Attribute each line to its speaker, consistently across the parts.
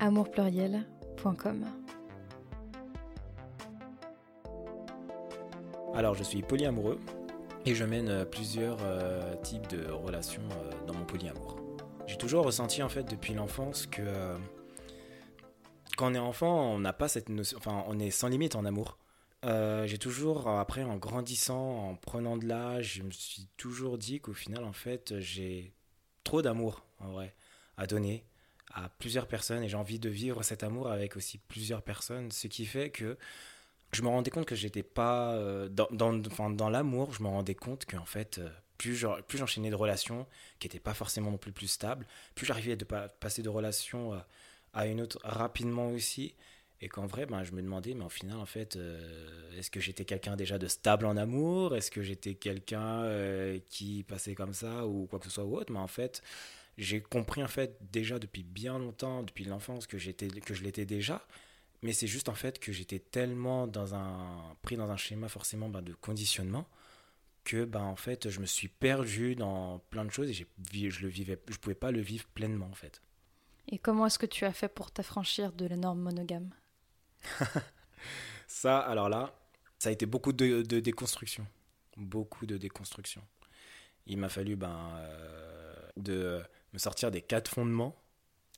Speaker 1: amourpluriel.com.
Speaker 2: Alors, je suis polyamoureux et je mène euh, plusieurs euh, types de relations euh, dans mon polyamour. J'ai toujours ressenti en fait depuis l'enfance que quand on est enfant, on n'a pas cette notion, enfin, on est sans limite en amour. J'ai toujours, après, en grandissant, en prenant de l'âge, je me suis toujours dit qu'au final, en fait, j'ai trop d'amour, en vrai, à donner à plusieurs personnes et j'ai envie de vivre cet amour avec aussi plusieurs personnes, ce qui fait que je me rendais compte que j'étais pas euh, dans, dans, dans l'amour, je me rendais compte qu'en fait, euh, plus je- plus j'enchaînais de relations qui n'étaient pas forcément non plus plus stables, plus j'arrivais pa- passer de relation euh, à une autre rapidement aussi. Et qu'en vrai, ben, je me demandais, mais au final, en fait, est-ce que j'étais quelqu'un déjà de stable en amour? Est-ce que j'étais quelqu'un qui passait comme ça ou quoi que ce soit ou autre? Mais en fait, j'ai compris en fait déjà depuis bien longtemps, depuis l'enfance, que j'étais, que je l'étais déjà. Mais c'est juste en fait que j'étais tellement dans un, pris dans un schéma forcément ben, de conditionnement que ben, en fait, je me suis perdu dans plein de choses et j'ai, je le vivais, je pouvais pas le vivre pleinement en fait.
Speaker 1: Et comment est-ce que tu as fait pour t'affranchir de la norme monogame?
Speaker 2: Ça, alors là, ça a été beaucoup de, de déconstruction. Beaucoup de déconstruction. Il m'a fallu ben, euh, de me sortir des quatre fondements.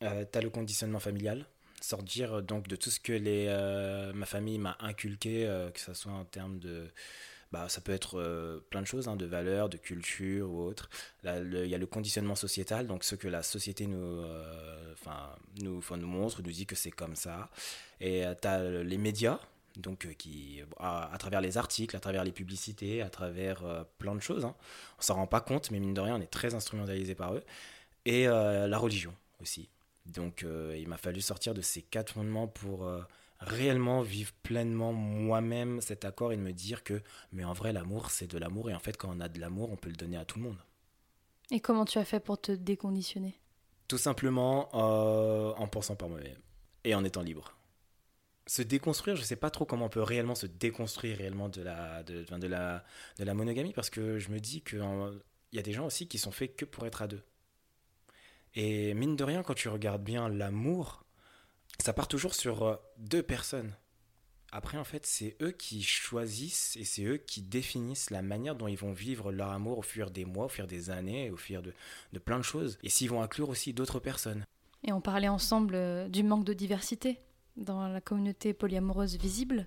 Speaker 2: Euh, T'as le conditionnement familial, sortir euh, donc de tout ce que les, euh, ma famille m'a inculqué, euh, que ce soit en termes de... Bah, ça peut être plein de choses, hein, de valeurs, de culture ou autre. Il y a le conditionnement sociétal, donc ce que la société nous, enfin, nous, montre, nous dit que c'est comme ça. Et tu as les médias, donc qui, à, travers les articles, à travers les publicités, à travers plein de choses. Hein. On s'en rend pas compte, mais mine de rien, on est très instrumentalisé par eux. Et euh, la religion aussi. Donc euh, il m'a fallu sortir de ces quatre fondements pour euh, réellement vivre pleinement moi-même cet accord et de me dire que, mais en vrai, l'amour, c'est de l'amour. Et en fait, quand on a de l'amour, on peut le donner à tout le monde.
Speaker 1: Et comment tu as fait pour te déconditionner?
Speaker 2: Tout simplement euh, en pensant par moi-même et en étant libre. Se déconstruire, je sais pas trop comment on peut réellement se déconstruire réellement de la, de, de la, de la monogamie parce que je me dis qu'il y a des gens aussi qui sont faits que pour être à deux. Et mine de rien, quand tu regardes bien l'amour, ça part toujours sur euh, deux personnes. Après, en fait, c'est eux qui choisissent et c'est eux qui définissent la manière dont ils vont vivre leur amour au fur des mois, au fur des années, au fur de, de plein de choses. Et s'ils vont inclure aussi d'autres personnes.
Speaker 1: Et on parlait ensemble euh, du manque de diversité dans la communauté polyamoureuse visible,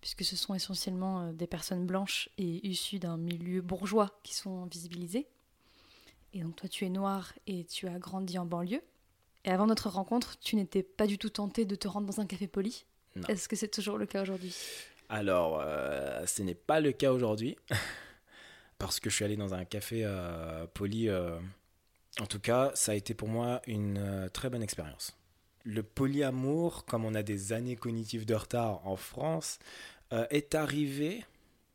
Speaker 1: puisque ce sont essentiellement euh, des personnes blanches et issues d'un milieu bourgeois qui sont visibilisées. Et donc toi tu es noir et tu as grandi en banlieue. Et avant notre rencontre, tu n'étais pas du tout tenté de te rendre dans un café poli. Est-ce que c'est toujours le cas aujourd'hui?
Speaker 2: Alors, euh, ce n'est pas le cas aujourd'hui, parce que je suis allé dans un café euh, poli. euh, en tout cas, ça a été pour moi une très bonne expérience. Le polyamour, comme on a des années cognitives de retard en France, est arrivé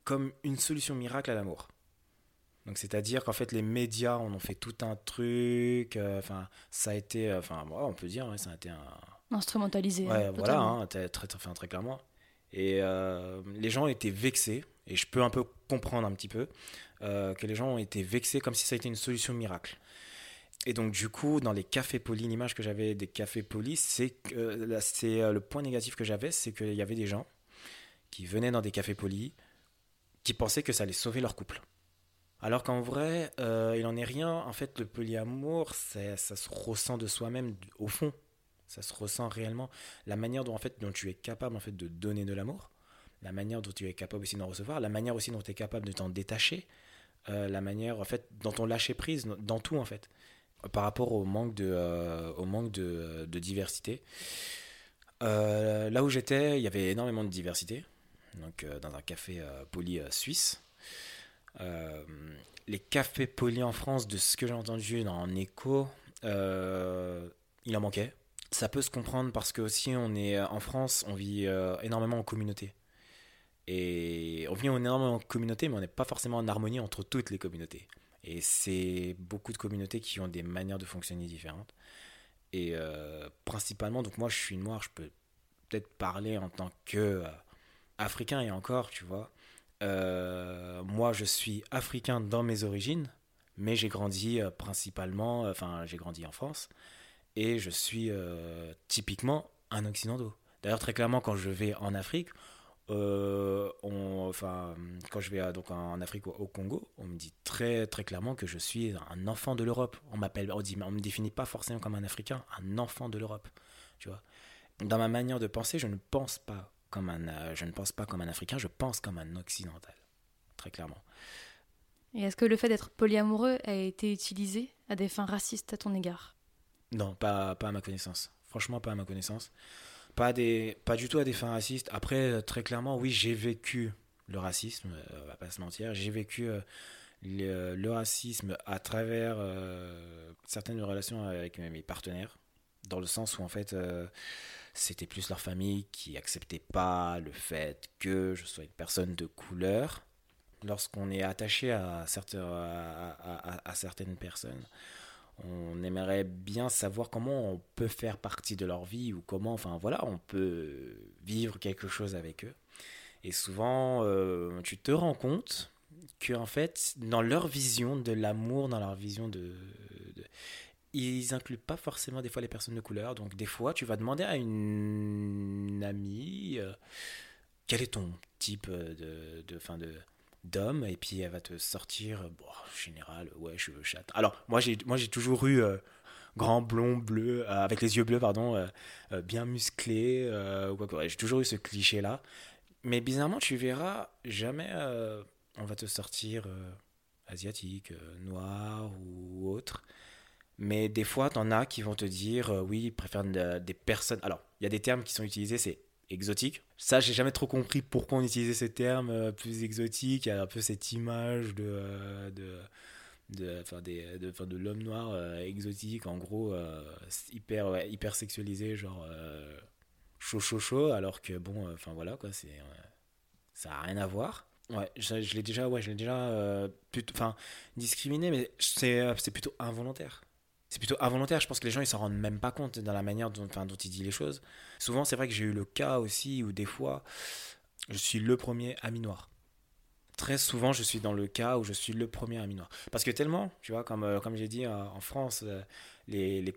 Speaker 2: comme une solution miracle à l'amour. Donc, c'est-à-dire qu'en fait, les médias en ont fait tout un truc. euh, Enfin, ça a été, euh, enfin, ouais, on peut dire, ouais, ça a été un,
Speaker 1: Instrumentalisé.
Speaker 2: Ouais,
Speaker 1: hein,
Speaker 2: voilà, hein, très, très, clairement. Et euh, les gens étaient vexés, et je peux un peu comprendre un petit peu, euh, que les gens ont été vexés comme si ça a été une solution miracle. Et donc, du coup, dans les cafés polis, l'image que j'avais des cafés polis, c'est que c'est le point négatif que j'avais, c'est qu'il y avait des gens qui venaient dans des cafés polis, qui pensaient que ça allait sauver leur couple. Alors qu'en vrai, euh, il n'en est rien. En fait, le polyamour, ça se ressent de soi-même au fond. Ça se ressent réellement. La manière dont, en fait, dont tu es capable en fait, de donner de l'amour, la manière dont tu es capable aussi d'en recevoir, la manière aussi dont tu es capable de t'en détacher, euh, la manière en fait, dont on lâcher prise dans- dans tout en fait, par rapport au manque de, euh, au manque de, diversité. Là où j'étais, il y avait énormément de diversité, donc dans un café poli suisse. Euh, les cafés polis en France, de ce que j'ai entendu dans en écho, euh, il en manquait ça peut se comprendre parce que aussi on est en France, on vit énormément en communauté. Et on vit énormément en communauté, mais on n'est pas forcément en harmonie entre toutes les communautés. Et c'est beaucoup de communautés qui ont des manières de fonctionner différentes. Et euh, principalement, donc moi je suis noir, je peux peut-être parler en tant que euh, africain et encore, tu vois. Euh, moi je suis africain dans mes origines, mais j'ai grandi principalement, enfin j'ai grandi en France, et je suis typiquement un occidentaux. D'ailleurs très clairement quand je vais en Afrique, euh, enfin, quand je vais donc en Afrique au, Congo, on me dit très très clairement que je suis un enfant de l'Europe. On m'appelle, on me définit pas forcément comme un Africain, un enfant de l'Europe. Tu vois. Dans ma manière de penser, je ne pense pas comme un, je ne pense pas comme un Africain, je pense comme un occidental, très clairement.
Speaker 1: Et est-ce que le fait d'être polyamoureux a été utilisé à des fins racistes à ton égard?
Speaker 2: Non, pas, pas à ma connaissance. Franchement, pas à ma connaissance pas, des, pas du tout à des fins racistes. Après, euh, très clairement, oui, j'ai vécu le racisme, euh, on va pas se mentir. J'ai vécu euh, le, racisme à travers certaines relations avec mes partenaires, dans le sens où en fait, c'était plus leur famille qui acceptait pas le fait que je sois une personne de couleur. Lorsqu'on est attaché à certaines personnes, on aimerait bien savoir comment on peut faire partie de leur vie ou comment, enfin voilà, on peut vivre quelque chose avec eux. Et souvent, euh, tu te rends compte que en fait, dans leur vision de l'amour, dans leur vision de, ils incluent pas forcément des fois les personnes de couleur. Donc des fois, tu vas demander à une amie euh, quel est ton type de, de, fin de d'homme? Et puis elle va te sortir bon en général ouais cheveux chat alors moi j'ai moi j'ai toujours eu euh, grand blond bleu euh, avec les yeux bleus pardon euh, bien musclé j'ai toujours eu ce cliché là mais bizarrement tu verras jamais on va te sortir asiatique noir ou autre mais des fois t'en as qui vont te dire oui ils préfèrent des personnes alors il y a des termes qui sont utilisés c'est exotique. Ça, j'ai jamais trop compris pourquoi on utilisait ce terme euh, plus exotique. Il y a un peu cette image de, euh, de, de, enfin, des, de, de l'homme noir euh, exotique, en gros, hyper, hyper sexualisé, genre chaud, chaud, chaud, alors que bon, enfin voilà, quoi, c'est, ça a rien à voir. Ouais, je, l'ai déjà, ouais, je l'ai déjà, enfin, discriminé, mais c'est plutôt involontaire c'est plutôt involontaire. Je pense que les gens ils s'en rendent même pas compte dans la manière dont, enfin, dont ils disent les choses. Souvent, c'est vrai que j'ai eu le cas aussi où des fois, je suis le premier ami noir. Très souvent, je suis dans le cas où je suis le premier ami noir. Parce que tellement, tu vois, comme, euh, j'ai dit euh, en France, euh, les, les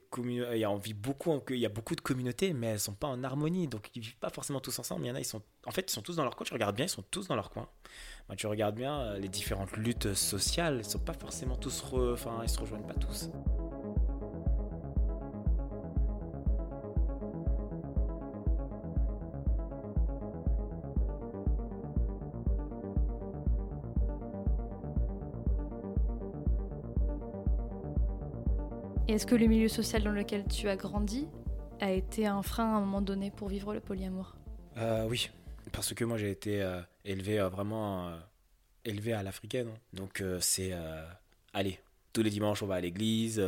Speaker 2: il beaucoup, il y a beaucoup de communautés, mais elles sont pas en harmonie. Donc, ils vivent pas forcément tous ensemble. Il y en a, ils sont, en fait, ils sont tous dans leur coin. Tu regardes bien, ils sont tous dans leur coin. Bah, tu regardes bien les différentes luttes sociales, ils sont pas forcément tous, enfin, ils se rejoignent pas tous.
Speaker 1: Est-ce que le milieu social dans lequel tu as grandi a été un frein à un moment donné pour vivre le polyamour
Speaker 2: euh, Oui, parce que moi j'ai été euh, élevé euh, vraiment élevé à l'africaine. Hein. Donc c'est allez, tous les dimanches on va à l'église,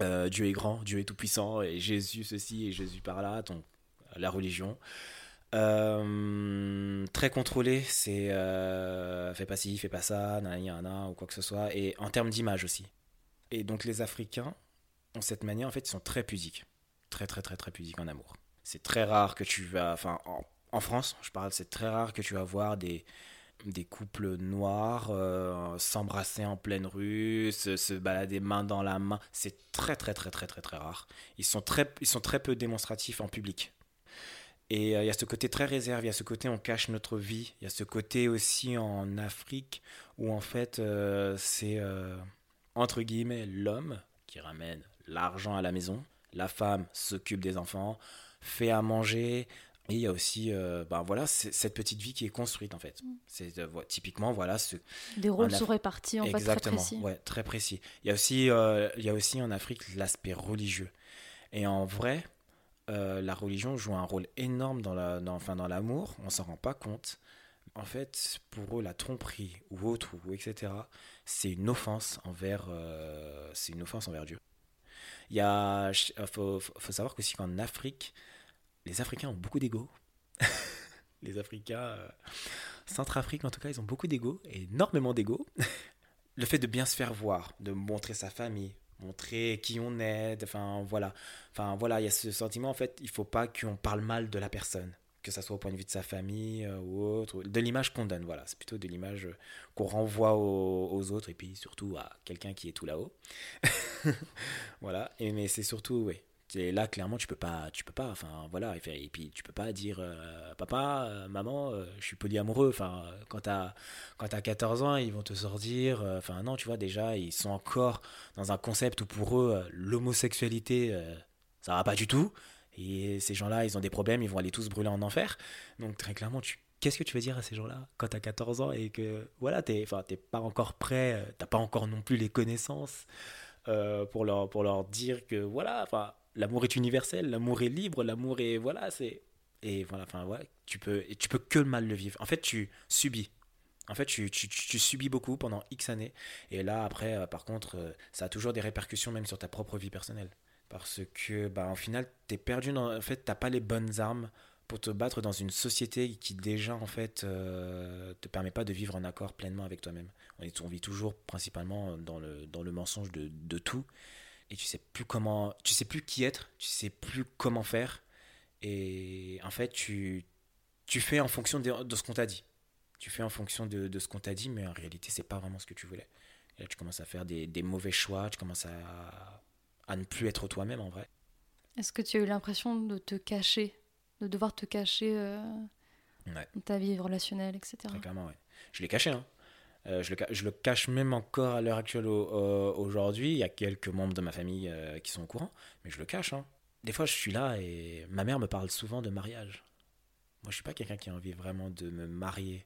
Speaker 2: Dieu est grand, Dieu est tout puissant, et Jésus ceci et Jésus par là, donc la religion. très contrôlé, c'est fais pas ci, fais pas ça, nan, ou quoi que ce soit, et en termes d'image aussi. Et donc les Africains, en cette manière, en fait, ils sont très pudiques. Très, très, très, très pudiques en amour. C'est très rare que tu vas. Enfin, en, France, je parle, c'est très rare que tu vas voir des, des couples noirs euh, s'embrasser en pleine rue, se, balader main dans la main. C'est très, très, très, très, très, très rare. Ils sont très, ils sont très peu démonstratifs en public. Et euh, il y a ce côté très réservé, il y a ce côté on cache notre vie, il y a ce côté aussi en Afrique où en fait euh, c'est entre guillemets l'homme qui ramène l'argent à la maison. La femme s'occupe des enfants, fait à manger. Et il y a aussi, euh, ben voilà, cette petite vie qui est construite en fait. Mm. C'est euh, typiquement voilà ce.
Speaker 1: Des rôles sont répartis en
Speaker 2: Exactement,
Speaker 1: fait très précis.
Speaker 2: Ouais, très précis. Il y a aussi, euh, il y a aussi en Afrique l'aspect religieux. Et en vrai, la religion joue un rôle énorme dans la, dans, enfin dans l'amour. On s'en rend pas compte. En fait, pour eux, la tromperie ou autre ou etc. C'est une offense envers, c'est une offense envers Dieu. Il a, faut, faut savoir qu'aussi qu'en Afrique, les Africains ont beaucoup d'ego. les Africains, euh, Centrafrique en tout cas, ils ont beaucoup d'ego, énormément d'ego. le fait de bien se faire voir, de montrer sa famille, montrer qui on est, enfin voilà. Enfin voilà, il y a ce sentiment en fait, il faut pas qu'on parle mal de la personne, que ça soit au point de vue de sa famille euh, ou autre, de l'image qu'on donne, voilà, c'est plutôt de l'image qu'on renvoie aux, autres et puis surtout à quelqu'un qui est tout là-haut. voilà, et mais c'est surtout oui, et là, clairement, tu peux pas, tu peux pas, enfin voilà, et puis tu peux pas dire euh, papa, euh, maman, euh, je suis polyamoureux. Enfin, quand t'as, quand t'as 14 ans, ils vont te sortir. Enfin non, tu vois déjà, ils sont encore dans un concept où pour eux, l'homosexualité, ça va pas du tout. Et ces gens-là, ils ont des problèmes, ils vont aller tous brûler en enfer. Donc très clairement, tu, qu'est-ce que tu veux dire à ces gens-là quand tu as 14 ans et que voilà, enfin, t'es pas encore prêt, t'as pas encore non plus les connaissances pour leur, pour leur dire que voilà, l'amour est universel, l'amour est libre, l'amour est voilà, c'est et voilà, enfin ouais, tu peux et tu peux que mal le vivre. En fait, tu subis. En fait, tu, tu, tu, subis beaucoup pendant X années. Et là, après, euh, par contre, euh, ça a toujours des répercussions même sur ta propre vie personnelle. Parce que, bah, en final, t'es perdu dans. En fait, t'as pas les bonnes armes pour te battre dans une société qui, déjà, en fait, euh, te permet pas de vivre en accord pleinement avec toi-même. On, on, vit toujours principalement dans le, dans le mensonge de, de tout et tu sais plus comment, tu sais plus qui être, tu sais plus comment faire. Et en fait, tu, tu fais en fonction de, ce qu'on t'a dit. Tu fais en fonction de, de ce qu'on t'a dit, mais en réalité, c'est pas vraiment ce que tu voulais. Et là, tu commences à faire des, des mauvais choix, tu commences à, à ne plus être toi-même en vrai.
Speaker 1: Est-ce que tu as eu l'impression de te cacher, de devoir te cacher euh, ta vie relationnelle, etc.
Speaker 2: Très clairement, ouais. Je l'ai caché, hein. Euh, je, le, je, le, cache même encore à l'heure actuelle aujourd'hui. Il y a quelques membres de ma famille euh, qui sont au courant, mais je le cache. Hein. Des fois, je suis là et ma mère me parle souvent de mariage. Moi, je suis pas quelqu'un qui a envie vraiment de me marier.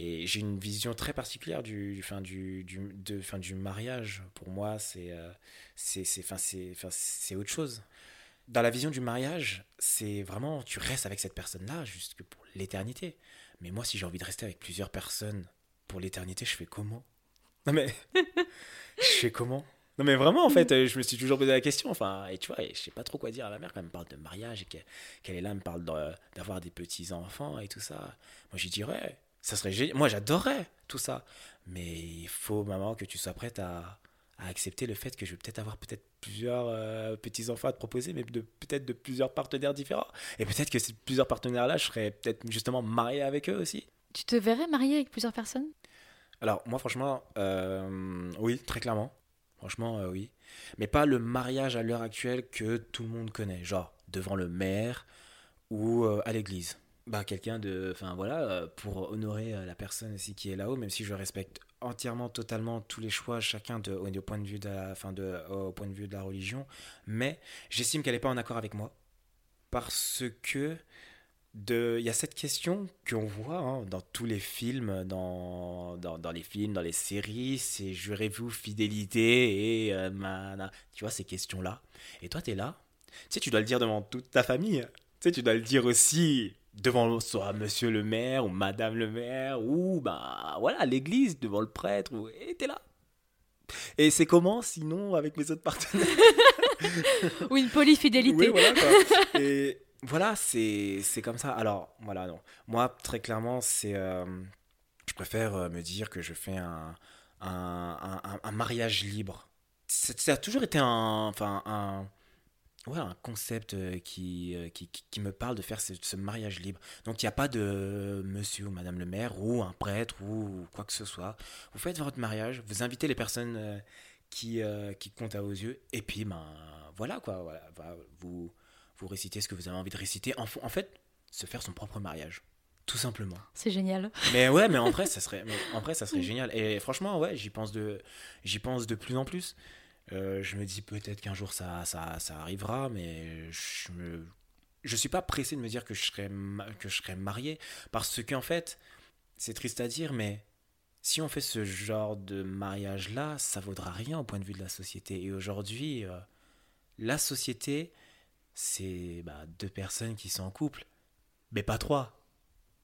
Speaker 2: Et j'ai une vision très particulière du, fin, du, du, de, fin, du mariage. Pour moi, c'est euh, c'est c'est autre chose. Dans la vision du mariage, c'est vraiment, tu restes avec cette personne-là jusque pour l'éternité. Mais moi, si j'ai envie de rester avec plusieurs personnes pour l'éternité, je fais comment? Non mais, je fais comment? Non mais vraiment, en fait, je me suis toujours posé la question. Enfin, et tu vois, je sais pas trop quoi dire à ma mère quand elle me parle de mariage et qu'elle est là, elle me parle d'avoir des petits enfants et tout ça. Moi, je dirais, ça serait Moi, j'adorerais tout ça, mais il faut maman que tu sois prête à, accepter le fait que je vais peut-être avoir peut-être plusieurs euh, petits enfants à te proposer, mais de peut-être de plusieurs partenaires différents. Et peut-être que ces plusieurs partenaires-là, je serais peut-être justement marié avec eux aussi.
Speaker 1: Tu te verrais marié avec plusieurs personnes?
Speaker 2: Alors, moi, franchement, euh, oui, très clairement. Franchement, euh, oui. Mais pas le mariage à l'heure actuelle que tout le monde connaît, genre devant le maire ou à l'église. Bah, quelqu'un de. Enfin, voilà, pour honorer la personne aussi qui est là-haut, même si je respecte entièrement, totalement tous les choix, chacun de, au, point de vue de la, de, au point de vue de la religion. Mais j'estime qu'elle n'est pas en accord avec moi. Parce que il y a cette question qu'on voit hein, dans tous les films, dans, dans, les films, dans les séries, c'est jurez-vous fidélité et euh, tu vois ces questions-là. Et toi, tu es là, tu sais, tu dois le dire devant toute ta famille. Tu sais, tu dois le dire aussi devant soit monsieur le maire ou madame le maire ou bah voilà l'église devant le prêtre ou et t'es là et c'est comment sinon avec mes autres partenaires
Speaker 1: ou une polyfidélité
Speaker 2: oui, voilà, quoi. et voilà, c'est comme ça. Alors, voilà, non. Moi, très clairement, c'est. Euh, je préfère euh, me dire que je fais un, un, un, mariage libre. Ça a toujours été un. Enfin, un. Ouais, un concept euh, qui, qui, qui, me parle de faire ce, ce mariage libre. Donc il n'y a pas de monsieur ou madame le maire ou un prêtre ou quoi que ce soit. Vous faites votre mariage, vous invitez les personnes qui, qui comptent à vos yeux, et puis ben voilà quoi. Voilà, vous, vous récitez ce que vous avez envie de réciter. En, en fait, se faire son propre mariage. Tout simplement.
Speaker 1: C'est génial.
Speaker 2: Mais ouais, mais en vrai, ça serait, en vrai, ça serait génial. Et franchement, ouais, j'y pense de, j'y pense de plus en plus. Euh, je me dis peut-être qu'un jour ça, ça, ça, arrivera, mais je me, je suis pas pressé de me dire que je serais, que je serais marié, parce qu'en fait, c'est triste à dire, mais si on fait ce genre de mariage là, ça vaudra rien au point de vue de la société. Et aujourd'hui, euh, la société, c'est bah, deux personnes qui sont en couple, mais pas trois,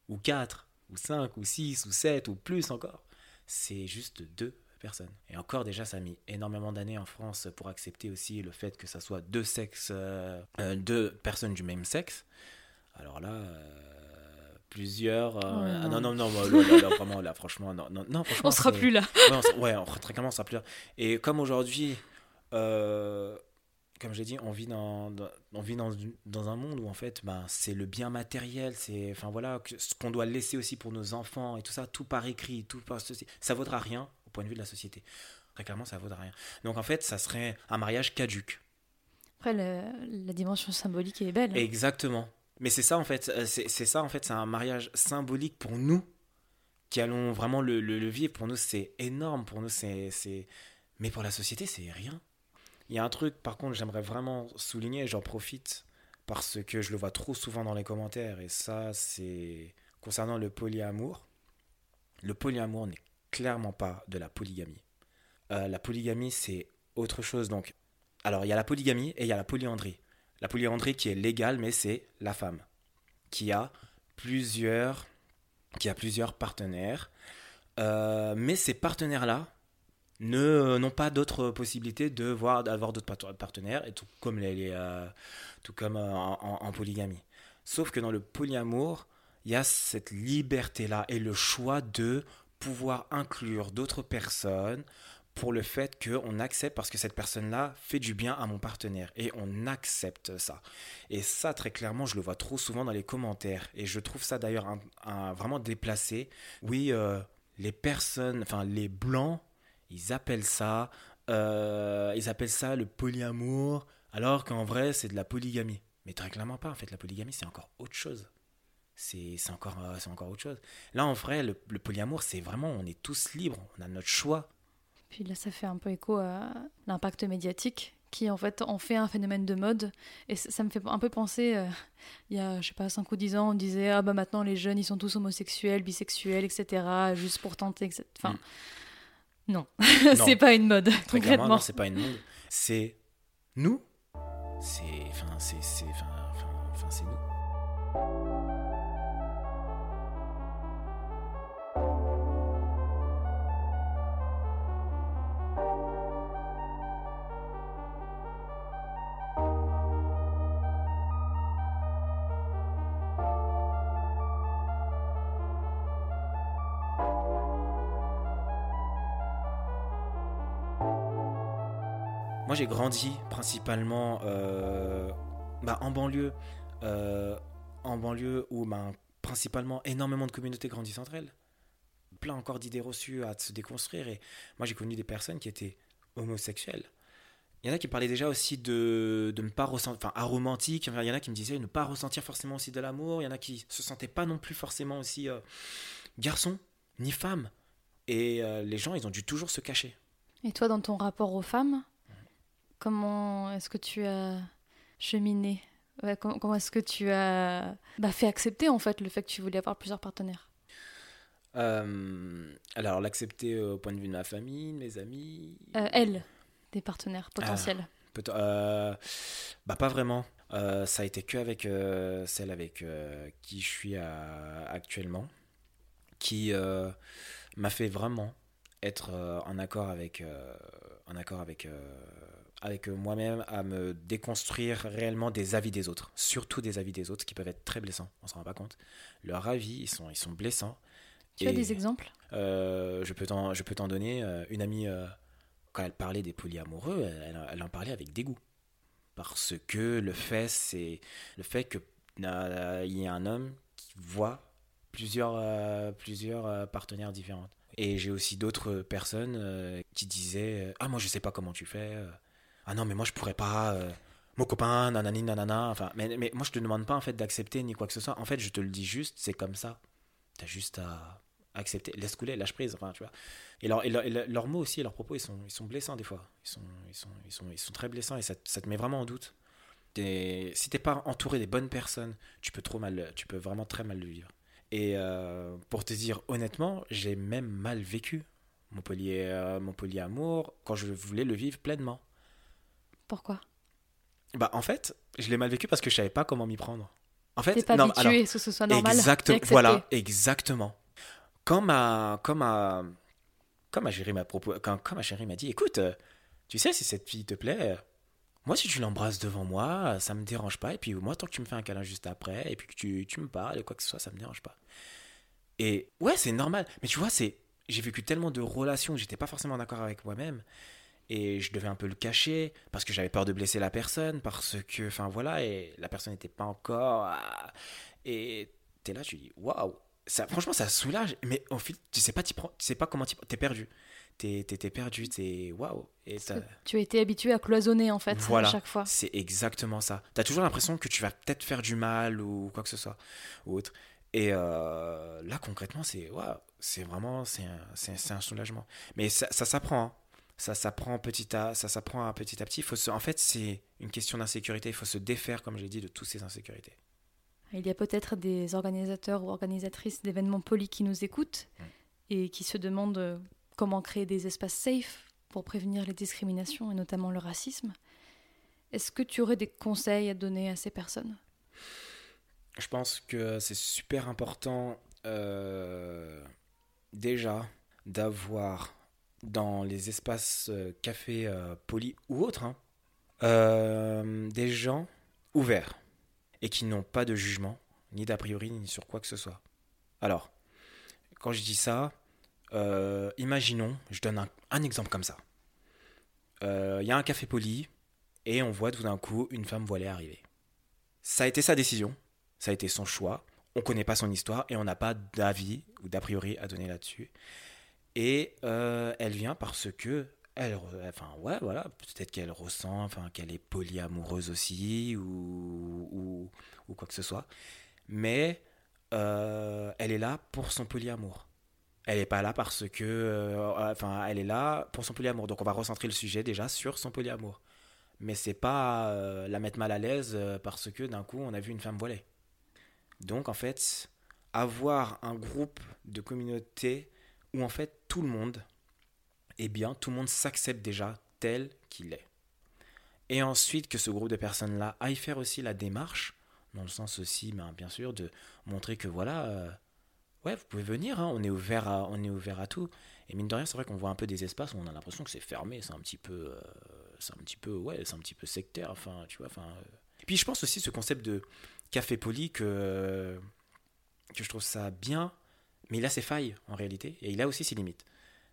Speaker 2: ou quatre, ou cinq, ou six, ou sept, ou plus encore. C'est juste deux personne. Et encore déjà, ça a mis énormément d'années en France pour accepter aussi le fait que ça soit deux sexes, euh, euh, deux personnes du même sexe. Alors là, euh, plusieurs. euh, ah non, non, non, moi, là, là, là, vraiment, là, franchement, non, non, non franchement,
Speaker 1: On sera plus là.
Speaker 2: Ouais, on sera- ouais, on- très clairement, on sera plus là. Et comme aujourd'hui, comme j'ai dit, on vit dans, dans- on vit dans, dans un monde où en fait, ben, c'est le bien matériel, c'est, enfin voilà, ce qu'on doit laisser aussi pour nos enfants et tout ça, tout par écrit, tout par ceci, ça vaudra rien point de vue de la société. Très clairement, ça vaudra rien. Donc en fait, ça serait un mariage caduque.
Speaker 1: Après, le- la dimension symbolique est belle.
Speaker 2: Exactement. Mais c'est ça en fait, euh, c'est ça en fait, c'est un mariage symbolique pour nous qui allons vraiment le, le- le vivre. Pour nous, c'est énorme. Pour nous, c'est, Mais pour la société, c'est rien. Il y a un truc, par contre, j'aimerais vraiment souligner, j'en profite parce que je le vois trop souvent dans les commentaires, et ça, c'est concernant le polyamour. Le polyamour n'est clairement pas de la polygamie. Euh, la polygamie, c'est autre chose. Donc, alors, il y a la polygamie et il y a la polyandrie. La polyandrie qui est légale, mais c'est la femme qui a plusieurs, qui a plusieurs partenaires. Euh, mais ces partenaires-là ne n'ont pas d'autres possibilités de voir d'avoir d'autres part- partenaires, et tout comme les, euh, tout comme euh, en, polygamie. Sauf que dans le polyamour, il y a cette liberté-là et le choix de pouvoir inclure d'autres personnes pour le fait qu'on accepte parce que cette personne-là fait du bien à mon partenaire et on accepte ça. Et ça, très clairement, je le vois trop souvent dans les commentaires et je trouve ça d'ailleurs vraiment déplacé. Oui, euh, les personnes, enfin les blancs, ils appellent ça, euh, ils appellent ça le polyamour, alors qu'en vrai c'est de la polygamie. Mais très clairement pas. En fait, la polygamie c'est encore autre chose. C'est encore, euh, c'est encore autre chose. Là, en vrai, le, le polyamour, c'est vraiment, on est tous libres, on a notre choix.
Speaker 1: Puis là, ça fait un peu écho à l'impact médiatique qui, en fait, en fait un phénomène de mode. Et ça, ça me fait un peu penser, euh, il y a, je sais pas, 5 ou 10 ans, on disait, ah bah maintenant les jeunes, ils sont tous homosexuels, bisexuels, etc., juste pour tenter, etc. Enfin, non, c'est pas une mode,
Speaker 2: Très
Speaker 1: concrètement.
Speaker 2: non, c'est pas une mode. C'est nous. C'est, enfin, c'est, enfin, c'est nous. J'ai grandi principalement euh, bah, en banlieue, euh, en banlieue où bah, principalement énormément de communautés grandissent entre elles. Plein encore d'idées reçues à se déconstruire. Et moi, j'ai connu des personnes qui étaient homosexuelles. Il y en a qui parlaient déjà aussi de, de ne pas ressentir, enfin, aromantique. Il y en a qui me disaient ne pas ressentir forcément aussi de l'amour. Il y en a qui se sentaient pas non plus forcément aussi euh, garçons ni femmes. Et euh, les gens, ils ont dû toujours se cacher.
Speaker 1: Et toi, dans ton rapport aux femmes, comment est-ce que tu as cheminé? Ouais, Comment est-ce que tu as bah, fait accepter, en fait, le fait que tu voulais avoir plusieurs partenaires?
Speaker 2: Euh, alors, l'accepter au point de vue de ma famille, de mes amis
Speaker 1: Euh, Elles, des partenaires potentiels.
Speaker 2: peut- euh, Bah, pas vraiment. Euh, ça a été que avec euh, celle avec euh, qui je suis à- actuellement, qui m'a fait vraiment être en accord avec, en accord avec, avec moi-même, à me déconstruire réellement des avis des autres, surtout des avis des autres qui peuvent être très blessants, on s'en rend pas compte. Leurs avis, ils sont, ils sont blessants.
Speaker 1: Tu as des exemples?
Speaker 2: Euh, je peux t'en, donner euh, une amie euh, quand elle parlait des polyamoureux, elle, elle en parlait avec dégoût parce que le fait c'est le fait que euh, y ait un homme qui voit plusieurs euh, plusieurs partenaires différents. Et j'ai aussi d'autres personnes qui disaient ah moi je sais pas comment tu fais. Ah non mais moi je pourrais pas euh, mon copain nanani nanana enfin mais, mais moi je te demande pas en fait d'accepter ni quoi que ce soit. En fait je te le dis juste c'est comme ça. T'as juste à accepter. Laisse couler lâche prise enfin tu vois. Et, leur, et, leur- et leur- leurs mots aussi leurs propos ils sont, ils sont blessants des fois. Ils sont, ils sont, ils sont, ils sont très blessants et ça, ça te met vraiment en doute. T'es- si t'es pas entouré des bonnes personnes tu peux trop mal tu peux vraiment très mal le vivre. Et euh, pour te dire honnêtement j'ai même mal vécu. Mon poly, euh, mon polyamour quand je voulais le vivre pleinement
Speaker 1: Pourquoi?
Speaker 2: Bah en fait je l'ai mal vécu parce que je savais pas comment m'y prendre en fait
Speaker 1: T'es pas
Speaker 2: non,
Speaker 1: habitué
Speaker 2: alors,
Speaker 1: ce soit normal
Speaker 2: Exact-
Speaker 1: et accepté.
Speaker 2: voilà, exactement. Quand ma, quand ma, comme ma chérie m'a quand, quand ma chérie m'a dit, écoute, euh, tu sais, si cette fille te plaît, euh, moi, si tu l'embrasses devant moi, ça me dérange pas. Et puis, moi, tant que tu me fais un câlin juste après, et puis que tu, tu me parles, et quoi que ce soit, ça me dérange pas. Et ouais, c'est normal. Mais tu vois, c'est, j'ai vécu tellement de relations j'étais pas forcément d'accord avec moi-même. Et je devais un peu le cacher parce que j'avais peur de blesser la personne, parce que, enfin voilà, et la personne n'était pas encore. ah, Et t'es là, tu dis, waouh, ça, franchement, ça soulage. Mais au fil, tu sais pas, t'y prends- tu sais pas comment t'y prends- t'es perdu. T'es, perdu, t'es waouh. Et
Speaker 1: Tu as été habitué à cloisonner en fait
Speaker 2: Voilà.
Speaker 1: à chaque fois.
Speaker 2: c'est exactement ça. T'as toujours l'impression que tu vas peut-être faire du mal ou quoi que ce soit ou autre. Et euh, là, concrètement, c'est waouh, c'est vraiment c'est un, un soulagement. Mais ça, ça s'apprend. hein. Ça s'apprend petit à ça s'apprend à petit à petit. Faut se, en fait, c'est une question d'insécurité. Il faut se défaire, comme j'ai dit, de toutes ces insécurités.
Speaker 1: Il y a peut-être des organisateurs ou organisatrices d'événements polis qui nous écoutent
Speaker 2: Mm.
Speaker 1: et qui se demandent euh, comment créer des espaces safe pour prévenir les discriminations et notamment le racisme. Est-ce que tu aurais des conseils à donner à ces personnes?
Speaker 2: Je pense que c'est super important euh, déjà d'avoir dans les espaces euh, cafés euh, polis ou autres hein, euh, des gens ouverts et qui n'ont pas de jugement ni d'a priori ni sur quoi que ce soit. Alors, quand je dis ça, imaginons, je donne un, exemple comme ça. Il y a un café poli et on voit tout d'un coup une femme voilée arriver. Ça a été sa décision, ça a été son choix. On ne connaît pas son histoire et on n'a pas d'avis ou d'a priori à donner là-dessus. Et euh, elle vient parce que elle, enfin ouais, voilà, peut-être qu'elle ressent, enfin qu'elle est polyamoureuse aussi ou, ou, quoi que ce soit. Mais euh, elle est là pour son polyamour. Elle n'est pas là parce que, euh, enfin, elle est là pour son polyamour. Donc on va recentrer le sujet déjà sur son polyamour. Mais c'est pas la mettre mal à l'aise parce que d'un coup on a vu une femme voilée. Donc en fait, avoir un groupe de communauté où en fait tout le monde est bien, tout le monde s'accepte déjà tel qu'il est. Et ensuite que ce groupe de personnes-là aille faire aussi la démarche, dans le sens aussi, ben, bien sûr, de montrer que voilà, euh, ouais, vous pouvez venir, hein, on, est ouvert à, on est ouvert à tout. Et mine de rien, c'est vrai qu'on voit un peu des espaces où on a l'impression que c'est fermé, c'est un petit peu, euh, c'est un petit peu, ouais, c'est un petit peu sectaire, enfin, tu vois, euh. Et puis je pense aussi ce concept de café poli que, que je trouve ça bien, mais il a ses failles en réalité, et il a aussi ses limites.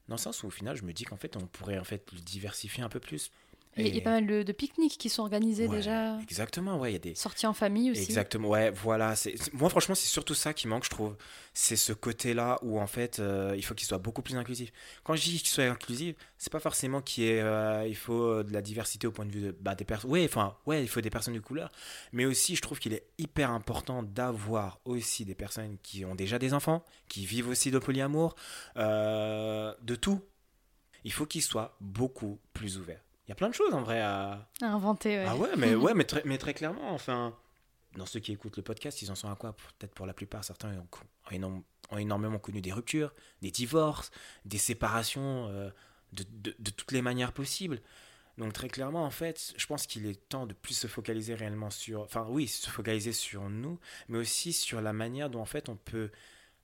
Speaker 2: Dans le sens où au final, je me dis qu'en fait, on pourrait en fait le diversifier un peu plus.
Speaker 1: Il y a- y pas mal de, de pique-niques qui sont organisés
Speaker 2: Ouais,
Speaker 1: déjà,
Speaker 2: Exactement, ouais, il y a des,
Speaker 1: sortis en famille aussi.
Speaker 2: Exactement, ouais, voilà. c'est Moi, franchement, c'est surtout ça qui manque, je trouve. C'est ce côté-là où, en fait, euh, il faut qu'il soit beaucoup plus inclusif. Quand je dis qu'il soit inclusif, c'est pas forcément qu'il y ait, euh, il faut euh, de la diversité au point de vue de, bah, des personnes. Ouais, enfin, ouais, il faut des personnes de couleur. Mais aussi, je trouve qu'il est hyper important d'avoir aussi des personnes qui ont déjà des enfants, qui vivent aussi de polyamour, euh, de tout. Il faut qu'il soit beaucoup plus ouvert. Il y a plein de choses, en vrai, à,
Speaker 1: À inventer, ouais.
Speaker 2: ah ouais, mais, ouais, mais, très, mais très clairement, enfin, dans ceux qui écoutent le podcast, ils en sont à quoi? Peut-être pour la plupart, certains ont, ont énorme- ont énormément connu des ruptures, des divorces, des séparations euh, de, de- de toutes les manières possibles. Donc très clairement, en fait, je pense qu'il est temps de plus se focaliser réellement sur, enfin oui, se focaliser sur nous, mais aussi sur la manière dont en fait on peut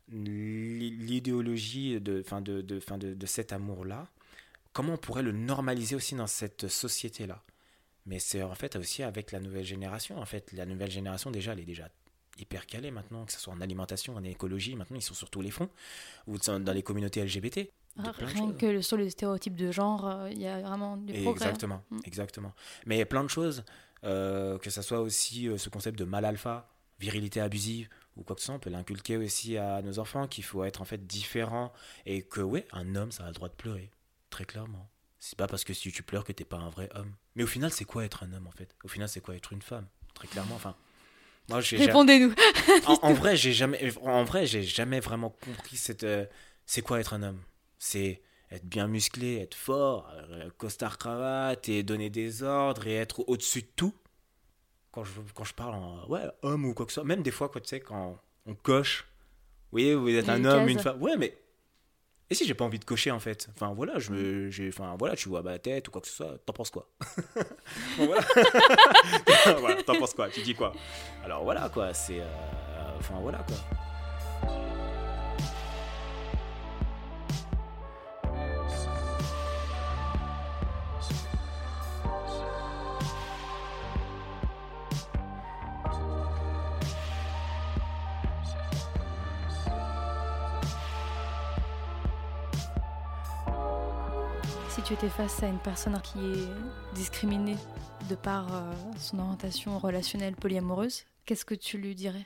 Speaker 2: l'i- l'idéologie de, enfin de, de, enfin de, de cet amour-là, comment on pourrait le normaliser aussi dans cette société-là. Mais c'est en fait aussi avec la nouvelle génération. En fait, la nouvelle génération, déjà, elle est déjà hyper calée maintenant, que ce soit en alimentation, en écologie. Maintenant, ils sont sur tous les fronts. Ou dans les communautés LGBT.
Speaker 1: Ah, Rien que le- sur les stéréotypes de genre, euh, il y a vraiment du progrès. hein.
Speaker 2: Exactement,
Speaker 1: Mm.
Speaker 2: exactement. Mais il y a plein de choses, euh, que ce soit aussi euh, ce concept de mal alpha, virilité abusive ou quoi que ce soit, on peut l'inculquer aussi à nos enfants qu'il faut être en fait différent et que oui, un homme ça a le droit de pleurer, très clairement. C'est pas parce que si tu pleures que t'es pas un vrai homme. Mais au final, c'est quoi être un homme en fait? Au final, c'est quoi être une femme? Très clairement, enfin. Moi,
Speaker 1: Répondez-nous.
Speaker 2: en, en vrai, j'ai jamais, en vrai, j'ai jamais vraiment compris cette, euh, c'est quoi être un homme? C'est être bien musclé, être fort, euh, costard cravate et donner des ordres et être au-dessus de tout? Quand je, quand je parle en ouais, homme ou quoi que ce soit, même des fois, quoi, tu sais, quand on coche, oui, vous êtes un homme, une femme, ouais, mais et si j'ai pas envie de cocher en fait Enfin voilà, je me, j'ai, enfin voilà, tu vois ma tête ou quoi que ce soit, t'en penses quoi? Bon, voilà. t'en penses quoi? Tu dis quoi? Alors voilà quoi, c'est, euh, enfin voilà quoi.
Speaker 1: Tu étais face à une personne qui est discriminée de par euh, son orientation relationnelle polyamoureuse, qu'est-ce que tu lui dirais?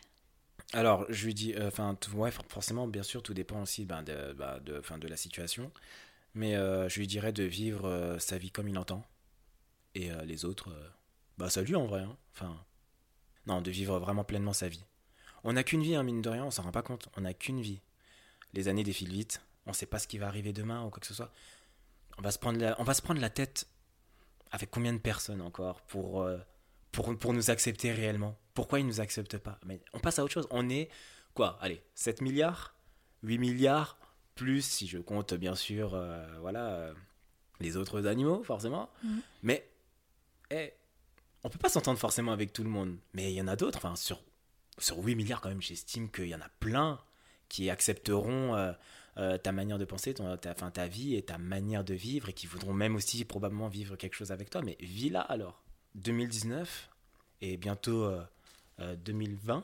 Speaker 2: Alors, je lui dis, euh, enfin, ouais, forcément, bien sûr, tout dépend aussi ben, de, bah, de, de la situation. Mais euh, je lui dirais de vivre sa vie comme il entend. Et les autres, bah, ça lui en vrai. Hein. Enfin, non, de vivre vraiment pleinement sa vie. On n'a qu'une vie, hein, mine de rien, on s'en rend pas compte. On n'a qu'une vie. Les années défilent vite. On ne sait pas ce qui va arriver demain ou quoi que ce soit. On va se prendre la, on va se prendre la tête avec combien de personnes encore pour, euh, pour, pour nous accepter réellement? Pourquoi ils ne nous acceptent pas? Mais on passe à autre chose. On est, quoi? Allez, 7 milliards? 8 milliards? Plus, si je compte bien sûr, euh, voilà, euh, les autres animaux, forcément. Mm. Mais, eh, on peut pas s'entendre forcément avec tout le monde. Mais il y en a d'autres. Enfin, sur, sur 8 milliards, quand même, j'estime qu'il y en a plein qui accepteront euh, ta manière de penser, ton, ta, fin, ta vie et ta manière de vivre et qui voudront même aussi probablement vivre quelque chose avec toi. Mais vis là alors. 2019 et bientôt 2020, euh,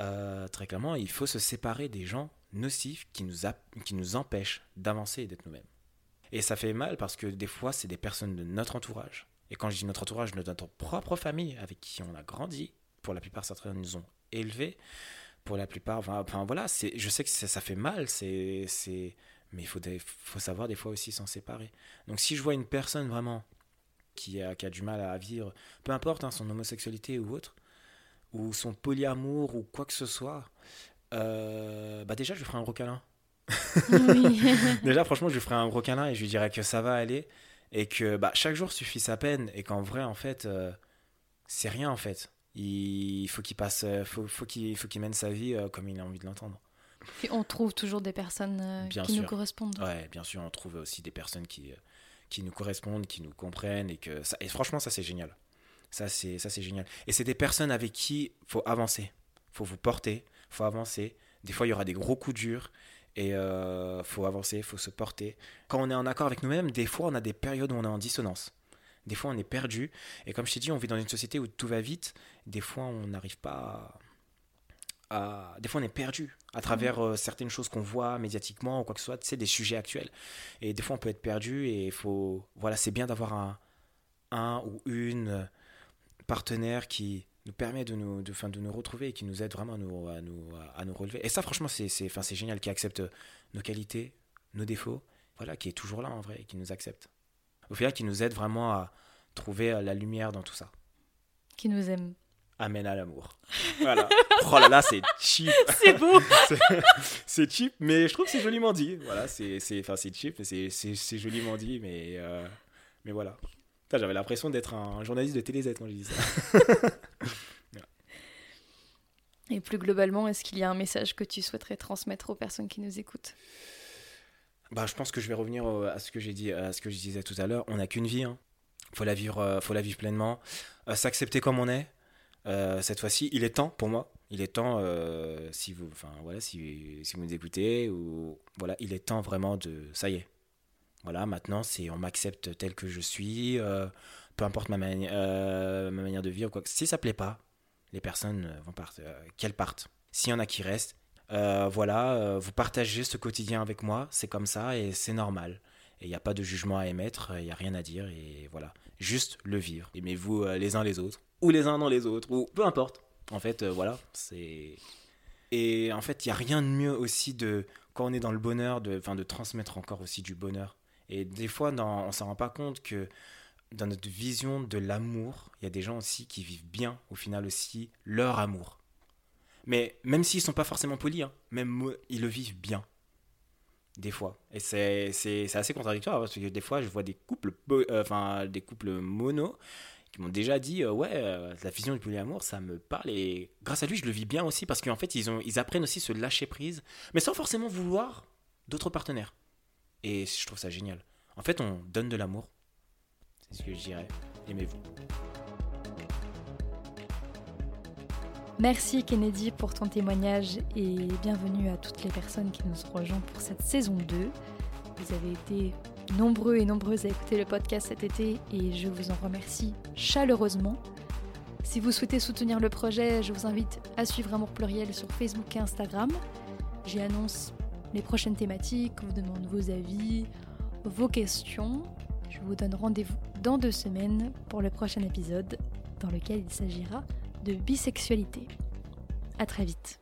Speaker 2: euh, très clairement, il faut se séparer des gens nocifs qui nous, qui nous empêchent d'avancer et d'être nous-mêmes. Et ça fait mal parce que des fois, c'est des personnes de notre entourage. Et quand je dis notre entourage, notre propre famille avec qui on a grandi, pour la plupart, certains nous ont élevés, pour la plupart. Enfin, voilà, c'est, je sais que ça, fait mal, c'est, mais il faut, faut savoir des fois aussi s'en séparer. Donc si je vois une personne vraiment qui a, qui a du mal à vivre, peu importe hein, son homosexualité ou autre, ou son polyamour ou quoi que ce soit, euh, bah déjà je lui ferai un gros câlin. déjà franchement je lui ferai un gros câlin et je lui dirai que ça va aller et que bah, chaque jour suffit sa peine et qu'en vrai en fait euh, c'est rien en fait il faut qu'il passe, euh, faut, faut qu'il faut qu'il mène sa vie euh, comme il a envie de l'entendre.
Speaker 1: Et on trouve toujours des personnes euh, qui nous correspondent.
Speaker 2: Ouais, bien sûr, on trouve aussi des personnes qui, qui nous correspondent, qui nous comprennent et que ça, et franchement ça c'est génial. Ça c'est ça c'est génial. Et c'est des personnes avec qui faut avancer, faut vous porter, faut avancer. Des fois il y aura des gros coups durs et euh, faut avancer, faut se porter. Quand on est en accord avec nous-mêmes, des fois on a des périodes où on est en dissonance. Des fois, on est perdu. Et comme je t'ai dit, on vit dans une société où tout va vite. Des fois, on n'arrive pas à... Des fois, on est perdu à travers euh, certaines choses qu'on voit médiatiquement ou quoi que ce soit, tu sais, des sujets actuels. Et des fois, on peut être perdu et il faut... Voilà, c'est bien d'avoir un, un ou une partenaire qui nous permet de nous, de, fin, de nous retrouver et qui nous aide vraiment à nous, à nous, à nous relever. Et ça, franchement, c'est génial, qui accepte nos qualités, nos défauts, voilà, qui est toujours là en vrai et qui nous accepte au final, qui nous aide vraiment à trouver euh, la lumière dans tout ça.
Speaker 1: Qui nous aime.
Speaker 2: Amène à l'amour. Voilà. oh là là, c'est cheap.
Speaker 1: C'est beau.
Speaker 2: c'est cheap, mais je trouve que c'est joliment dit. Voilà, c'est cheap, mais c'est joliment dit, mais euh, mais voilà. J'avais l'impression d'être un journaliste de TéléZ quand j'ai dit ça.
Speaker 1: Et plus globalement, est-ce qu'il y a un message que tu souhaiterais transmettre aux personnes qui nous écoutent?
Speaker 2: Bah, je pense que je vais revenir à ce que j'ai dit, à ce que je disais tout à l'heure. On n'a qu'une vie, hein. faut la vivre, euh, faut la vivre pleinement, euh, s'accepter comme on est. Euh, cette fois-ci, il est temps pour moi. Il est temps, si vous, enfin voilà, si, vous nous écoutez ou voilà, il est temps vraiment de, ça y est. Voilà, maintenant c'est, on m'accepte tel que je suis, peu importe ma, ma manière de vivre. Si ça plaît pas, les personnes vont partir, qu'elles partent. S'il y en a qui restent, euh, voilà, euh, vous partagez ce quotidien avec moi, c'est comme ça et c'est normal. Et il n'y a pas de jugement à émettre, il n'y a rien à dire et voilà. Juste le vivre. Aimez-vous euh, les uns les autres, ou les uns dans les autres, ou peu importe. En fait, voilà, c'est. Et en fait, il n'y a rien de mieux aussi de, quand on est dans le bonheur, de, de transmettre encore aussi du bonheur. Et des fois, dans, on ne s'en rend pas compte que dans notre vision de l'amour, il y a des gens aussi qui vivent bien, au final aussi, leur amour. Mais même s'ils sont pas forcément polis, hein, même ils le vivent bien. Des fois. Et c'est, assez contradictoire parce que des fois, je vois des couples, euh, enfin, des couples mono qui m'ont déjà dit euh, Ouais, euh, la vision du polyamour, ça me parle. Et grâce à lui, je le vis bien aussi parce qu'en fait, ils, ont, ils apprennent aussi se lâcher prise, mais sans forcément vouloir d'autres partenaires. Et je trouve ça génial. En fait, on donne de l'amour. C'est ce que je dirais. Aimez-vous.
Speaker 1: Merci Kennedy pour ton témoignage et bienvenue à toutes les personnes qui nous rejoints pour cette saison 2. Vous avez été nombreux et nombreuses à écouter le podcast cet été et je vous en remercie chaleureusement. Si vous souhaitez soutenir le projet, je vous invite à suivre Amour Pluriel sur Facebook et Instagram. J'y annonce les prochaines thématiques, vous demande vos avis vos questions. Je vous donne rendez-vous dans deux semaines pour le prochain épisode dans lequel il s'agira de bisexualité. À très vite.